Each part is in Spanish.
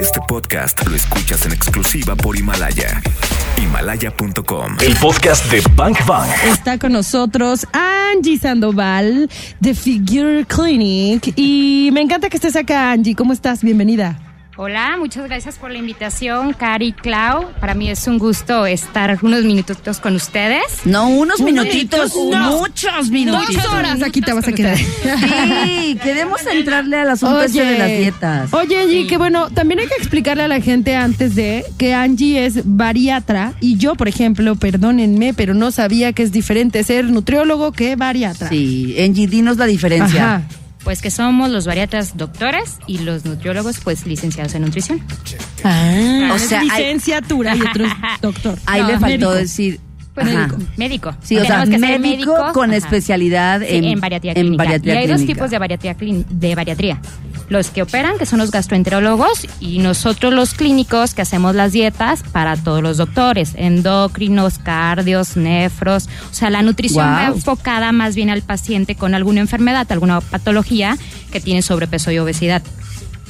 Este podcast lo escuchas en exclusiva por Himalaya. Himalaya.com. El podcast de Bank Bang. Está con nosotros Angie Sandoval de Figure Clinic. Y me encanta que estés acá, Angie. ¿Cómo estás? Bienvenida. Hola, muchas gracias por la invitación, Cari Clau. Para mí es un gusto estar unos minutitos con ustedes. No, unos minutitos, no. muchos minutitos. Dos horas aquí te vas a quedar. Sí, queremos entrarle al asunto este de las dietas. Oye, Angie, que bueno, también hay que explicarle a la gente antes de que Angie es bariatra y yo, por ejemplo, perdónenme, pero no sabía que es diferente ser nutriólogo que bariatra. Sí, Angie, dinos la diferencia. Ajá. Pues que somos los bariatras doctores y los nutriólogos, pues licenciados en nutrición. Ah, O es sea, hay- licenciatura y otro doctor. Ahí No, le faltó médico. decir. Pues médico. Médico. Sí, o sea, Tenemos que ser médico con ajá. especialidad Sí, en, en, bariatría en clínica. bariatría y hay dos tipos de bariatría, de bariatría. Los que operan, que son los gastroenterólogos, y nosotros los clínicos, que hacemos las dietas para todos los doctores, endocrinos, cardios, nefros. O sea, la nutrición va enfocada más bien al paciente con alguna enfermedad, alguna patología que tiene sobrepeso y obesidad.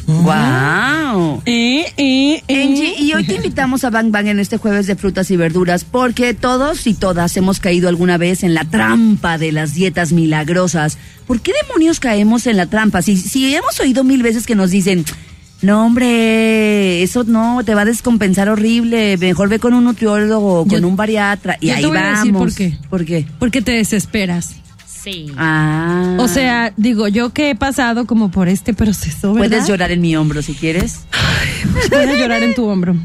¡Wow! Eh, eh, eh. Y hoy te invitamos a Bang Bang en este jueves de frutas y verduras porque todos y todas hemos caído alguna vez en la trampa de las dietas milagrosas. ¿Por qué demonios caemos en la trampa? Si, si hemos oído mil veces que nos dicen, no hombre, eso no, te va a descompensar horrible, mejor ve con un nutriólogo o con Yo- un bariatra. Y yo ahí te voy a vamos. decir por qué. ¿Por qué? Porque te desesperas. Sí. Ah. O sea, digo, yo que he pasado como por este proceso, ¿verdad? Puedes llorar en mi hombro si quieres. Voy a llorar en tu hombro.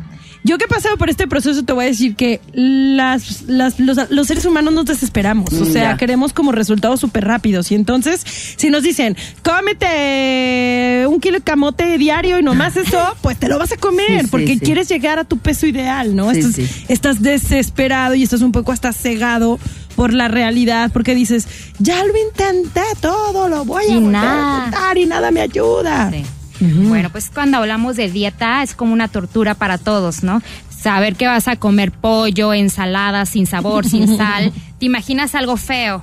Yo que he pasado por este proceso te voy a decir que las, las- los, los seres humanos nos desesperamos. O Mm, sea, ya. queremos como resultados súper rápidos. Y entonces, si nos dicen, cómete un kilo de camote diario y nomás eso, pues te lo vas a comer Sí, sí, porque sí. quieres llegar a tu peso ideal, ¿no? Sí, estás, sí. estás desesperado y estás un poco hasta cegado por la realidad porque dices, ya lo intenté todo, lo voy a Y a nada. intentar y nada me ayuda. Sí. Bueno, pues cuando hablamos de dieta es como una tortura para todos, ¿no? Saber que vas a comer pollo, ensalada sin sabor, sin sal, te imaginas algo feo.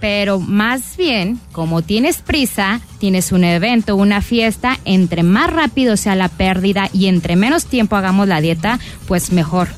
Pero más bien, como tienes prisa, tienes un evento, una fiesta, entre más rápido sea la pérdida y entre menos tiempo hagamos la dieta, pues mejor.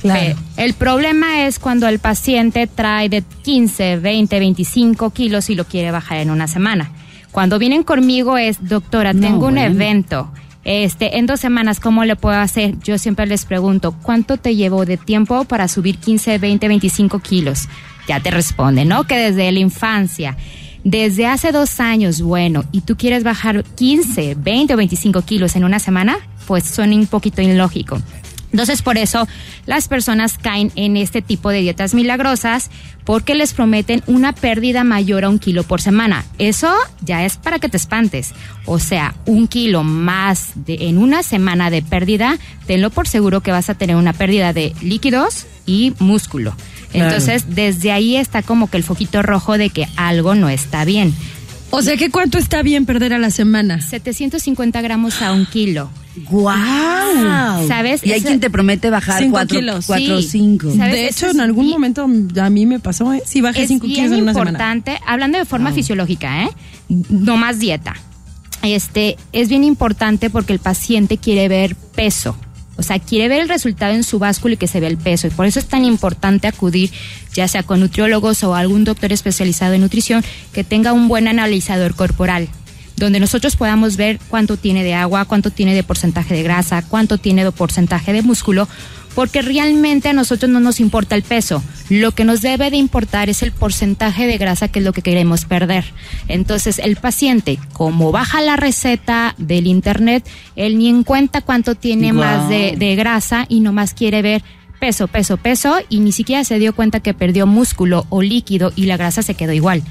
Claro. Ve, El problema es cuando el paciente trae de 15, 20, 25 kilos y lo quiere bajar en una semana. Cuando vienen conmigo es, doctora, No, tengo un bueno. evento. Este, en dos semanas, ¿cómo le puedo hacer? Yo siempre les pregunto, ¿cuánto te llevó de tiempo para subir 15, 20, 25 kilos? Ya te responde, ¿no? Que desde la infancia. Desde hace dos años, bueno, y tú quieres bajar 15, 20 o 25 kilos en una semana, pues suena un poquito ilógico. Entonces, por eso las personas caen en este tipo de dietas milagrosas porque les prometen una pérdida mayor a un kilo por semana. Eso ya es para que te espantes. O sea, un kilo más de, en una semana de pérdida, tenlo por seguro que vas a tener una pérdida de líquidos y músculo. Claro. Entonces, desde ahí está como que el foquito rojo de que algo no está bien. O sea, ¿qué cuánto está bien perder a la semana? 750 gramos a un kilo. ¡Guau! ¿Sabes? Y hay quien te promete bajar Cinco cuatro, kilos. cuatro o Sí. cinco. ¿Sabes? De Eso hecho, es en algún momento a mí me pasó, ¿eh? Sí, bajé es 5 bien kilos en una semana. importante, hablando de forma fisiológica, ¿eh? No más dieta. Este, es bien importante porque el paciente quiere ver peso. O sea, quiere ver el resultado en su báscula y que se vea el peso. Y por eso es tan importante acudir, ya sea con nutriólogos o algún doctor especializado en nutrición, que tenga un buen analizador corporal donde nosotros podamos ver cuánto tiene de agua, cuánto tiene de porcentaje de grasa, cuánto tiene de porcentaje de músculo, porque realmente a nosotros no nos importa el peso. Lo que nos debe de importar es el porcentaje de grasa que es lo que queremos perder. Entonces, el paciente, como baja la receta del internet, él ni en cuenta cuánto tiene más de, de grasa y nomás quiere ver peso, peso, peso y ni siquiera se dio cuenta que perdió músculo o líquido y la grasa se quedó igual.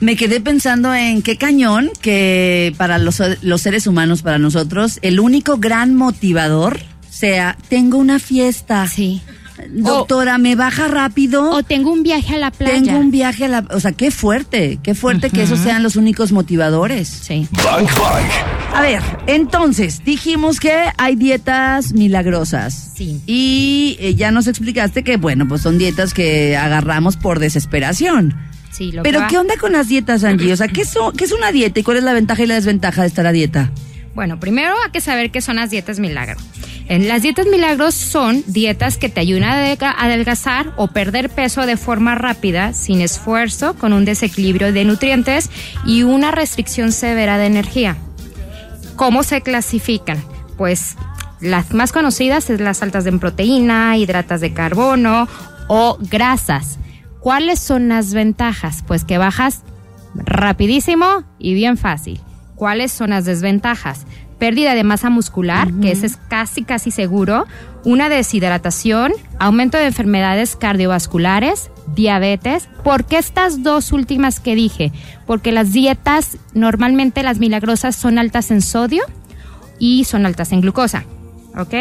Me quedé pensando en qué cañón que para los, los seres humanos, para nosotros, el único gran motivador sea, tengo una fiesta. Sí. Doctora, ¿me baja rápido? O tengo un viaje a la playa. tengo un viaje a la... O sea, qué fuerte, qué fuerte que esos sean los únicos motivadores. Sí. Bang Bang. A ver, entonces, dijimos que hay dietas milagrosas. Sí. Y eh, ya nos explicaste que, bueno, pues son dietas que agarramos por desesperación. Sí, lo Pero, que ¿qué onda con las dietas, Angie? O sea, ¿qué, so- ¿qué es una dieta y cuál es la ventaja y la desventaja de estar a dieta? Bueno, primero hay que saber qué son las dietas milagro. En las dietas milagros son dietas que te ayudan a adelgazar o perder peso de forma rápida, sin esfuerzo, con un desequilibrio de nutrientes y una restricción severa de energía. ¿Cómo se clasifican? Pues las más conocidas es las altas en proteína, hidratas de carbono o grasas. ¿Cuáles son las ventajas? Pues que bajas rapidísimo y bien fácil. ¿Cuáles son las desventajas? Pérdida de masa muscular, que ese es casi casi seguro, una deshidratación, aumento de enfermedades cardiovasculares, diabetes. ¿Por qué estas dos últimas que dije? Porque las dietas, normalmente las milagrosas son altas en sodio y son altas en glucosa. ¿Ok?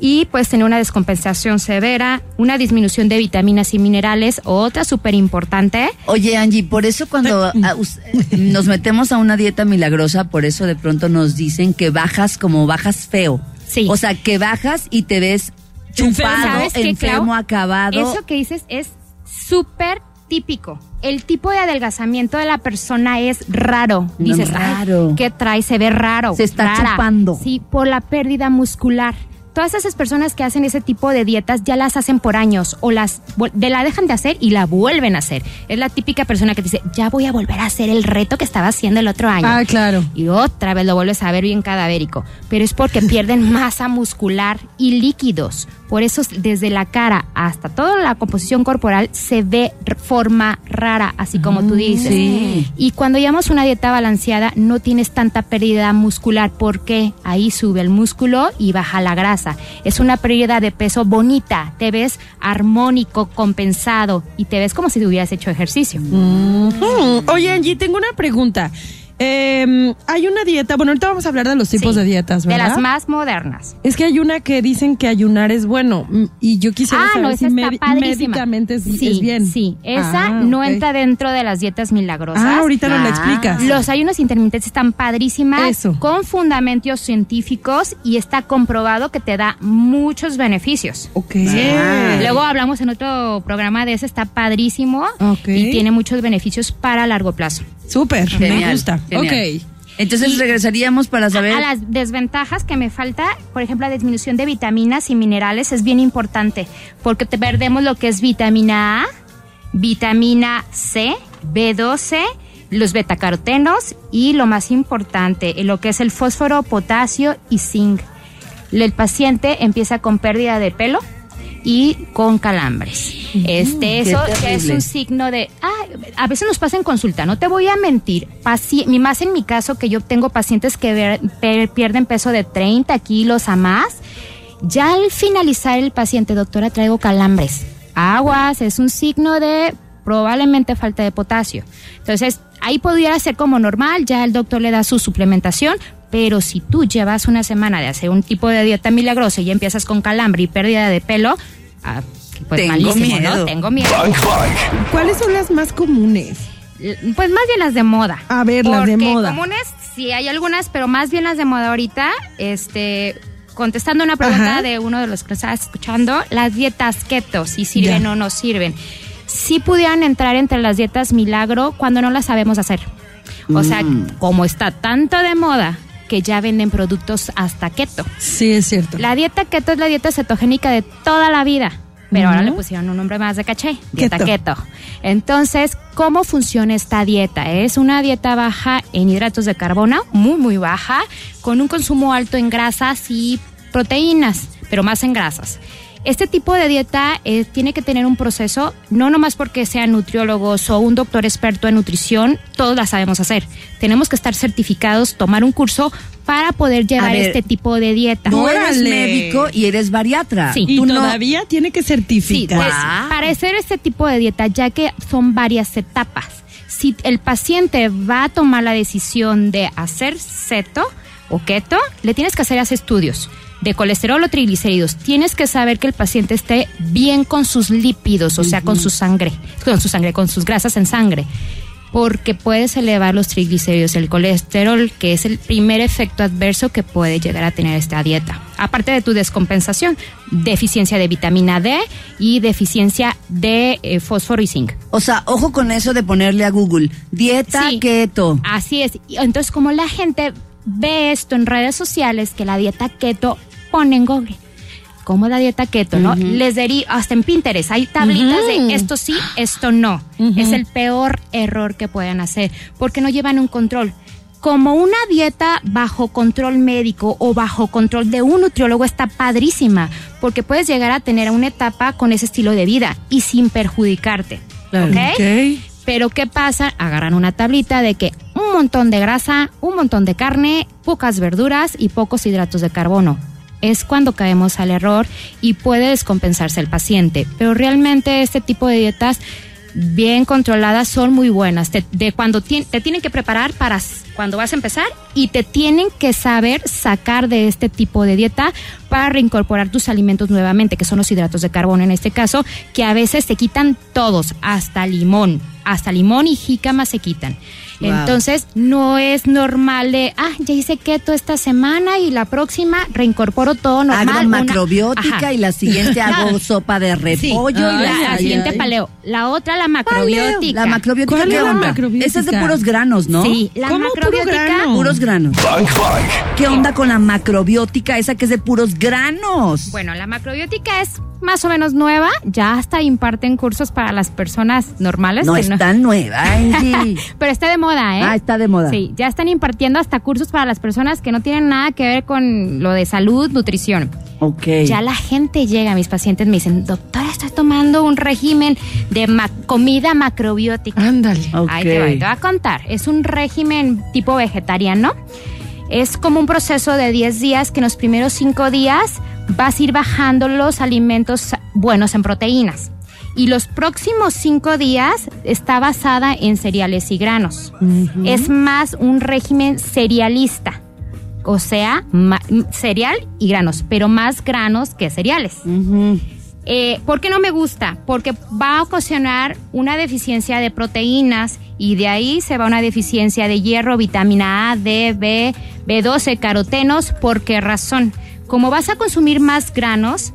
Y pues tener una descompensación severa, una disminución de vitaminas y minerales, otra súper importante. Oye, Angie, por eso cuando a, us- nos metemos a una dieta milagrosa, por eso de pronto nos dicen que bajas como bajas feo. Sí. O sea, que bajas y te ves chupado, ¿Sabes qué, enfermo, acabado. Eso que dices es súper típico. El tipo de adelgazamiento de la persona es raro. No, Dices, raro. "Ay, ¿qué trae? Se ve raro. Se está rara". chupando. Sí, por la pérdida muscular. Todas esas personas que hacen ese tipo de dietas ya las hacen por años o las de la dejan de hacer y la vuelven a hacer. Es la típica persona que dice, ya voy a volver a hacer el reto que estaba haciendo el otro año Ah, claro. y otra vez lo vuelves a ver bien cadavérico. Pero es porque pierden masa muscular y líquidos. Por eso desde la cara hasta toda la composición corporal se ve forma rara, así como tú dices. sí. Y cuando llevamos una dieta balanceada no tienes tanta pérdida muscular porque ahí sube el músculo y baja la grasa. Es una pérdida de peso bonita, te ves armónico, compensado y te ves como si hubieras hecho ejercicio. Mm. Oye, Angie, tengo una pregunta. Eh, hay una dieta, bueno, ahorita vamos a hablar de los tipos Sí, de dietas, ¿verdad? De las más modernas. Es que hay una que dicen que ayunar es bueno y yo quisiera Ah, saber no, esa si está medi- padrísima. médicamente es, sí, es bien. Sí, esa Ah, no entra dentro de las dietas milagrosas. Ah, ahorita no la Ah. explicas. Los ayunos intermitentes están padrísimas, Eso. con fundamentos científicos y está comprobado que te da muchos beneficios. Ok. Ah. Luego hablamos en otro programa de ese, está padrísimo Ok. y tiene muchos beneficios para largo plazo. Súper, me gusta. Genial. Ok. Entonces regresaríamos para saber. A las desventajas que me falta, por ejemplo, la disminución de vitaminas y minerales es bien importante porque te perdemos lo que es vitamina A, vitamina C, B12, los betacarotenos y lo más importante, lo que es el fósforo, potasio y zinc. El paciente empieza con pérdida de pelo y con calambres. Este, eso ya es un signo de, ah, a veces nos pasa en consulta, no te voy a mentir, paci- más en mi caso que yo tengo pacientes que ver- per- pierden peso de 30 kilos a más, ya al finalizar el paciente, doctora, traigo calambres. Aguas, es un signo de probablemente falta de potasio. Entonces, ahí pudiera ser como normal, ya el doctor le da su suplementación, pero si tú llevas una semana de hacer un tipo de dieta milagrosa y ya empiezas con calambre y pérdida de pelo, ah, pues Tengo malísimo, miedo. ¿no? Tengo miedo. Bank Bank. ¿Cuáles son las más comunes? Pues más bien las de moda. A ver, las de moda. comunes, sí hay algunas, pero más bien las de moda ahorita, este, contestando una pregunta Ajá. de uno de los que estaba escuchando, las dietas keto, si sirven Ya. o no sirven. Sí pudieran entrar entre las dietas milagro cuando no las sabemos hacer. O sea, Mm. como está tanto de moda que ya venden productos hasta keto. Sí, es cierto. La dieta keto es la dieta cetogénica de toda la vida, pero ahora le pusieron un nombre más de caché, dieta Keto. keto. Entonces, ¿cómo funciona esta dieta? Es una dieta baja en hidratos de carbono, muy muy baja, con un consumo alto en grasas y proteínas, pero más en grasas. Este tipo de dieta eh, tiene que tener un proceso, no nomás porque sean nutriólogos o un doctor experto en nutrición, todos la sabemos hacer. Tenemos que estar certificados, tomar un curso para poder llevar ver, este tipo de dieta. Tú eres Órale. médico y eres bariatra. Sí. Y Tú no- todavía tiene que Sí, certificar. pues, para hacer este tipo de dieta, ya que son varias etapas, si el paciente va a tomar la decisión de hacer ceto o keto, le tienes que hacer estudios de colesterol o triglicéridos. Tienes que saber que el paciente esté bien con sus lípidos, o sea, con su sangre, con su sangre, con sus grasas en sangre. Porque puedes elevar los triglicéridos, el colesterol, que es el primer efecto adverso que puede llegar a tener esta dieta. Aparte de tu descompensación, deficiencia de vitamina D y deficiencia de eh, fósforo y zinc. O sea, ojo con eso de ponerle a Google dieta Sí. keto. Así es. Y Entonces, como la gente ve esto en redes sociales que la dieta keto pone en Google. ¿Cómo la dieta keto, no? Les diría, hasta en Pinterest hay tablitas de esto sí, esto no. Es el peor error que pueden hacer porque no llevan un control. Como una dieta bajo control médico o bajo control de un nutriólogo está padrísima, porque puedes llegar a tener una etapa con ese estilo de vida y sin perjudicarte. ¿ok? Ok. Pero ¿qué pasa? Agarran una tablita de que un montón de grasa, un montón de carne, pocas verduras y pocos hidratos de carbono. Es cuando caemos al error y puede descompensarse el paciente. Pero realmente este tipo de dietas bien controladas son muy buenas. Te, de cuando te tienen que preparar para cuando vas a empezar y te tienen que saber sacar de este tipo de dieta para reincorporar tus alimentos nuevamente, que son los hidratos de carbono en este caso, que a veces te quitan todos, hasta limón, hasta limón y jícama se quitan. Wow. Entonces, no es normal de, ah, ya hice keto esta semana y la próxima reincorporo todo normal. Hago macrobiótica y la siguiente hago sopa de repollo y Ay, la, la, la ay, siguiente ay. paleo. La otra, la macrobiótica. La macrobiótica, ¿Cuál ¿qué es la onda? macrobiótica? Esa es de puros granos, ¿no? Sí, la ¿Cómo puro macrobiótica. grano? Puros granos. ¿Qué onda con la macrobiótica esa que es de puros granos? Bueno, la macrobiótica es más o menos nueva. Ya hasta imparten cursos para las personas normales. no que es tan nueva, Angie. Pero está de moda, ¿eh? Ah, está de moda. Sí, ya están impartiendo hasta cursos para las personas que no tienen nada que ver con lo de salud, nutrición. Ok. Ya la gente llega, mis pacientes me dicen, doctora, estoy tomando un régimen de ma- comida macrobiótica. Ándale. Ok. Ahí te, va, te voy a contar. Es un régimen tipo vegetariano. Es como un proceso de 10 días que en los primeros 5 días vas a ir bajando los alimentos buenos en proteínas. Y los próximos 5 días está basada en cereales y granos. Es más un régimen cerealista. O sea, cereal y granos, pero más granos que cereales. Eh, ¿Por qué no me gusta? Porque va a ocasionar una deficiencia de proteínas y de ahí se va una deficiencia de hierro, vitamina A, D, B, B12, carotenos. ¿Por qué razón? Como vas a consumir más granos,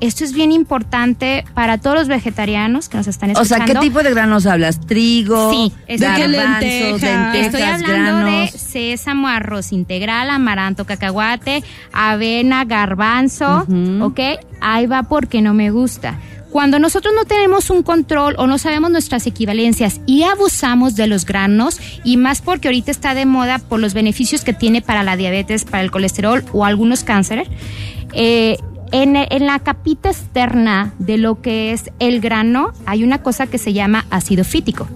esto es bien importante para todos los vegetarianos que nos están O sea, escuchando. ¿qué tipo de granos hablas? Trigo, Sí, garbanzos, lentejas. lentejas, Estoy hablando granos. de sésamo, arroz integral, amaranto, cacahuate, avena, garbanzo, ¿ok? Ahí va porque no me gusta. Cuando nosotros no tenemos un control o no sabemos nuestras equivalencias y abusamos de los granos, y más porque ahorita está de moda por los beneficios que tiene para la diabetes, para el colesterol o algunos cánceres, eh, en, en la capita externa de lo que es el grano hay una cosa que se llama ácido fítico.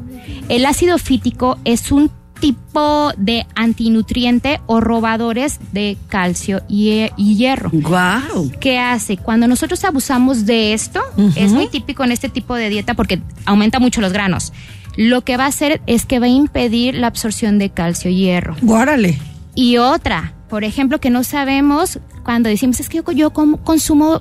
El ácido fítico es un tipo de antinutriente o robadores de calcio y, y hierro. Guau. ¿Qué hace? Cuando nosotros abusamos de esto, es muy típico en este tipo de dieta porque aumenta mucho los granos. Lo que va a hacer es que va a impedir la absorción de calcio y hierro. Guárale. Y otra, por ejemplo, que no sabemos cuando decimos es que yo, yo como- consumo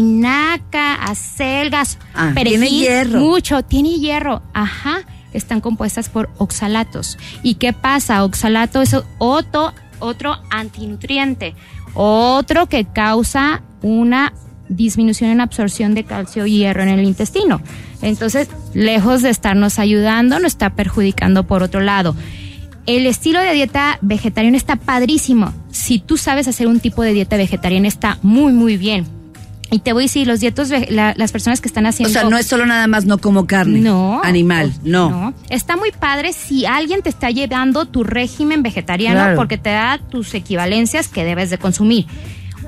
espinaca, acelgas, Ah, perejil, tiene hierro. mucho, tiene hierro, ajá, están compuestas por oxalatos. ¿Y qué pasa? Oxalato es otro, otro antinutriente, otro que causa una disminución en absorción de calcio y hierro en el intestino. Entonces, lejos de estarnos ayudando, nos está perjudicando por otro lado. El estilo de dieta vegetariana está padrísimo. Si tú sabes hacer un tipo de dieta vegetariana, está muy, muy bien. Y te voy a decir, los dietos, la- las personas que están O haciendo... sea, no es solo nada más no como carne. No. Animal, Pues, no. Está muy padre si alguien te está llevando tu régimen vegetariano Claro. porque te da tus equivalencias que debes de consumir.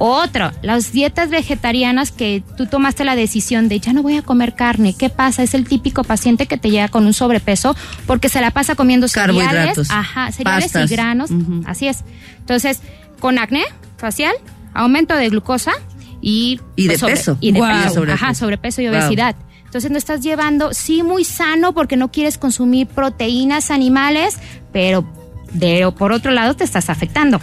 Otro, las dietas vegetarianas que tú tomaste la decisión de ya no voy a comer carne. ¿Qué pasa? Es el típico paciente que te llega con un sobrepeso porque se la pasa comiendo cereales, Carbohidratos, ajá, cereales pastas. y granos. Así es. Entonces, con acné facial, aumento de glucosa y Y de sobre- peso. Y de Guau. peso. Sobrepeso. Ajá, sobrepeso y obesidad. Entonces no estás llevando, sí, muy sano porque no quieres consumir proteínas animales, pero de, por otro lado te estás afectando.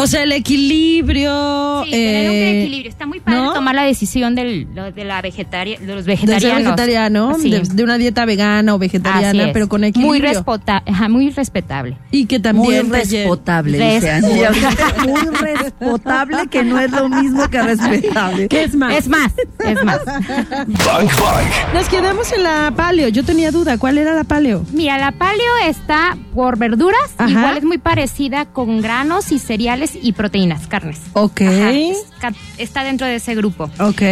O sea, el equilibrio. Sí, tener un eh, equilibrio. Está muy padre ¿no? tomar la decisión del, lo- de la vegetaria, de los De ser vegetarianos. vegetariano, Sí. de, de una dieta vegana o vegetariana, pero con muy, equilibrio. respota- ajá, muy respetable. y que Muy también relle- respetable, Res- Muy respetable, que no es lo mismo que respetable. ¿Qué es más? Es más, es más. Nos quedamos en la paleo. Yo tenía duda. ¿Cuál era la paleo? Mira, la paleo está por verduras, Ajá. igual es muy parecida con granos y cereales y proteínas, carnes. Ok. Ajá, está dentro de ese grupo. Ok.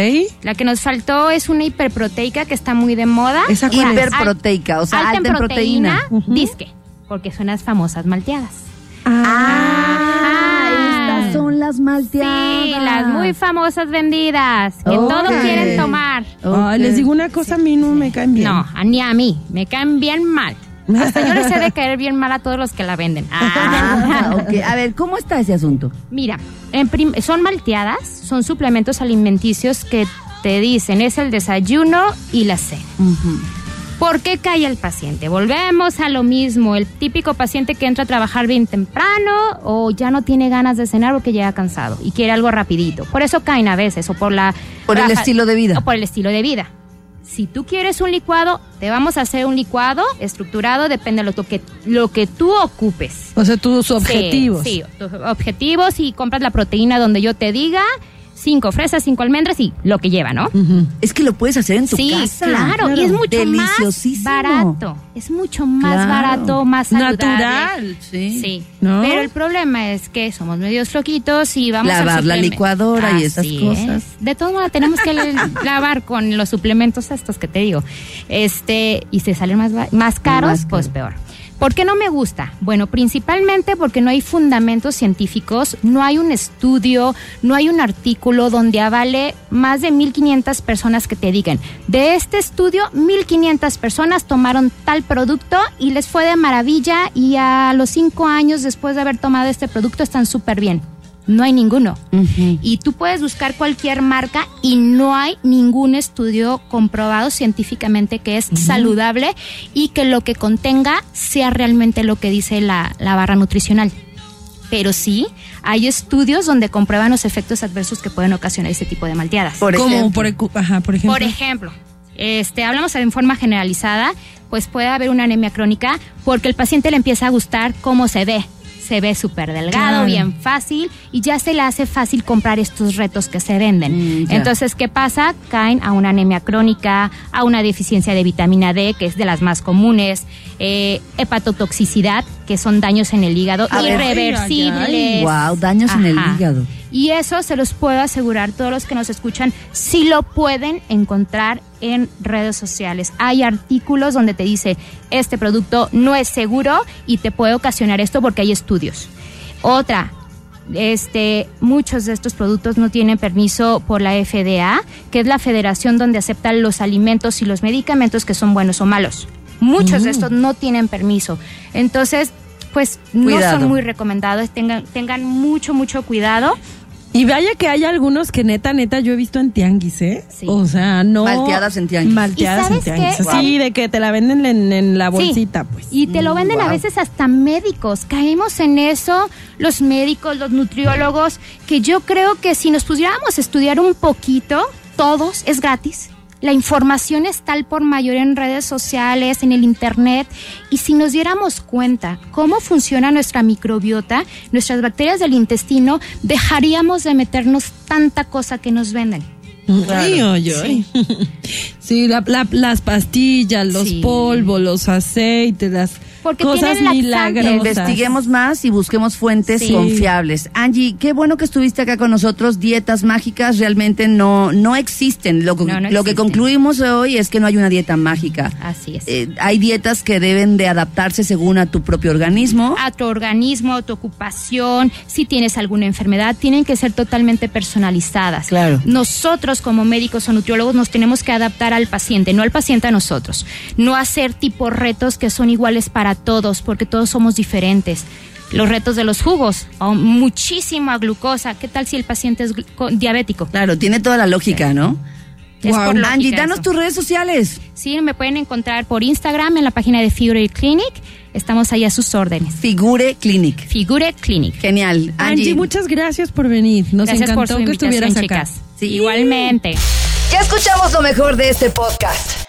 La que nos faltó es una hiperproteica que está muy de moda. ¿Esa cuál es? Hiperproteica, o sea, alta, en proteína. Disque, porque son las famosas malteadas. Ah, estas son las malteadas. Sí, las muy famosas vendidas, que todos quieren tomar. Ay, les digo una cosa, a mí no me caen bien. No, ni a mí, me caen bien mal. Hasta yo les he de caer bien mal a todos los que la venden. Ah, ok. A ver, ¿cómo está ese asunto? Mira, en son malteadas, son suplementos alimenticios que te dicen es el desayuno y la cena. ¿Por qué cae el paciente? Volvemos a lo mismo, el típico paciente que entra a trabajar bien temprano o ya no tiene ganas de cenar porque llega cansado y quiere algo rapidito. Por eso caen a veces o por la Por el estilo de vida. O por el estilo de vida. Si tú quieres un licuado, te vamos a hacer un licuado estructurado, depende de lo que, lo que tú ocupes. O sea, tus objetivos. Sí, sí, tus objetivos y compras la proteína donde yo te diga, cinco fresas, cinco almendras y lo que lleva, ¿no? Ujú. Es que lo puedes hacer en tu sí, casa. claro, y es mucho más barato. Es mucho más Claro. barato, más saludable. Natural. Sí. Sí, ¿No? pero el problema es que somos medios floquitos y vamos a Lavar la licuadora y esas cosas. De todos modos, tenemos que lavar con los suplementos estos que te digo. Este, y se salen más, caros, Más pues caro. peor. ¿Por qué no me gusta? Bueno, principalmente porque no hay fundamentos científicos, no hay un estudio, no hay un artículo donde avale más de 1.500 personas que te digan, de este estudio, 1.500 personas tomaron tal producto y les fue de maravilla y a los cinco años después de haber tomado este producto están súper bien. No hay ninguno. Y tú puedes buscar cualquier marca y no hay ningún estudio comprobado científicamente que es saludable y que lo que contenga sea realmente lo que dice la, la barra nutricional. Pero sí, hay estudios donde comprueban los efectos adversos que pueden ocasionar ese tipo de malteadas. Por Como ejemplo. por, ajá, por ejemplo. Por ejemplo, este, hablamos en forma generalizada, pues puede haber una anemia crónica porque el paciente le empieza a gustar cómo se ve. Se ve súper delgado, Claro. bien fácil y ya se le hace fácil comprar estos retos que se venden. Mm. Entonces, ¿qué pasa? Caen a una anemia crónica, a una deficiencia de vitamina D, que es de las más comunes, eh, hepatotoxicidad, que son daños en el hígado, A irreversibles. Wow, daños en el hígado. Y eso se los puedo asegurar, todos los que nos escuchan, si lo pueden encontrar en redes sociales. Hay artículos donde te dice, este producto no es seguro y te puede ocasionar esto porque hay estudios. Otra, este, muchos de estos productos no tienen permiso por la FDA, que es la federación donde aceptan los alimentos y los medicamentos que son buenos o malos. Muchos de estos no tienen permiso. Entonces, pues no son muy recomendados. Tengan, tengan mucho, mucho cuidado. Y vaya que hay algunos que neta, neta, yo he visto en tianguis, ¿eh? Sí. O sea, no. Malteadas en tianguis. Malteadas ¿Y en tianguis. qué? Sí, de que te la venden en, en la bolsita, Sí. pues. Y te lo Mm, venden a veces hasta médicos. Caemos en eso, los médicos, los nutriólogos, que yo creo que si nos pusiéramos a estudiar un poquito, todos, es gratis. La información está al por mayor en redes sociales, en el internet, y si nos diéramos cuenta cómo funciona nuestra microbiota, nuestras bacterias del intestino, dejaríamos de meternos tanta cosa que nos venden. Ay, ay, ay. Sí, la- la- las pastillas, los Sí. polvos, los aceites, las Porque cosas milagrosas. Investiguemos más y busquemos fuentes Sí. confiables. Angie, qué bueno que estuviste acá con nosotros. Dietas mágicas realmente no, no existen. Lo, que- No, no lo que existen. concluimos hoy es que no hay una dieta mágica. Así es. Eh, hay dietas que deben de adaptarse según a tu propio organismo. a tu organismo, a tu ocupación, si tienes alguna enfermedad, tienen que ser totalmente personalizadas. Claro. Nosotros como médicos o nutriólogos nos tenemos que adaptar al paciente, no al paciente a nosotros. No hacer tipo retos que son iguales para todos, porque todos somos diferentes. Los retos de los jugos, o muchísima glucosa. ¿Qué tal si el paciente es diabético? Claro, tiene toda la lógica, ¿no? Es por lógica Angie, danos eso. tus redes sociales. Sí, me pueden encontrar por Instagram en la página de Figure Clinic. Estamos ahí a sus órdenes. Figure Clinic. Figure Clinic. Genial. Angie, Angie, muchas gracias por venir. Nos Gracias encantó por su que estuvieras acá. chicas. Sí. Igualmente. Ya escuchamos lo mejor de este podcast.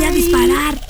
voy a disparar.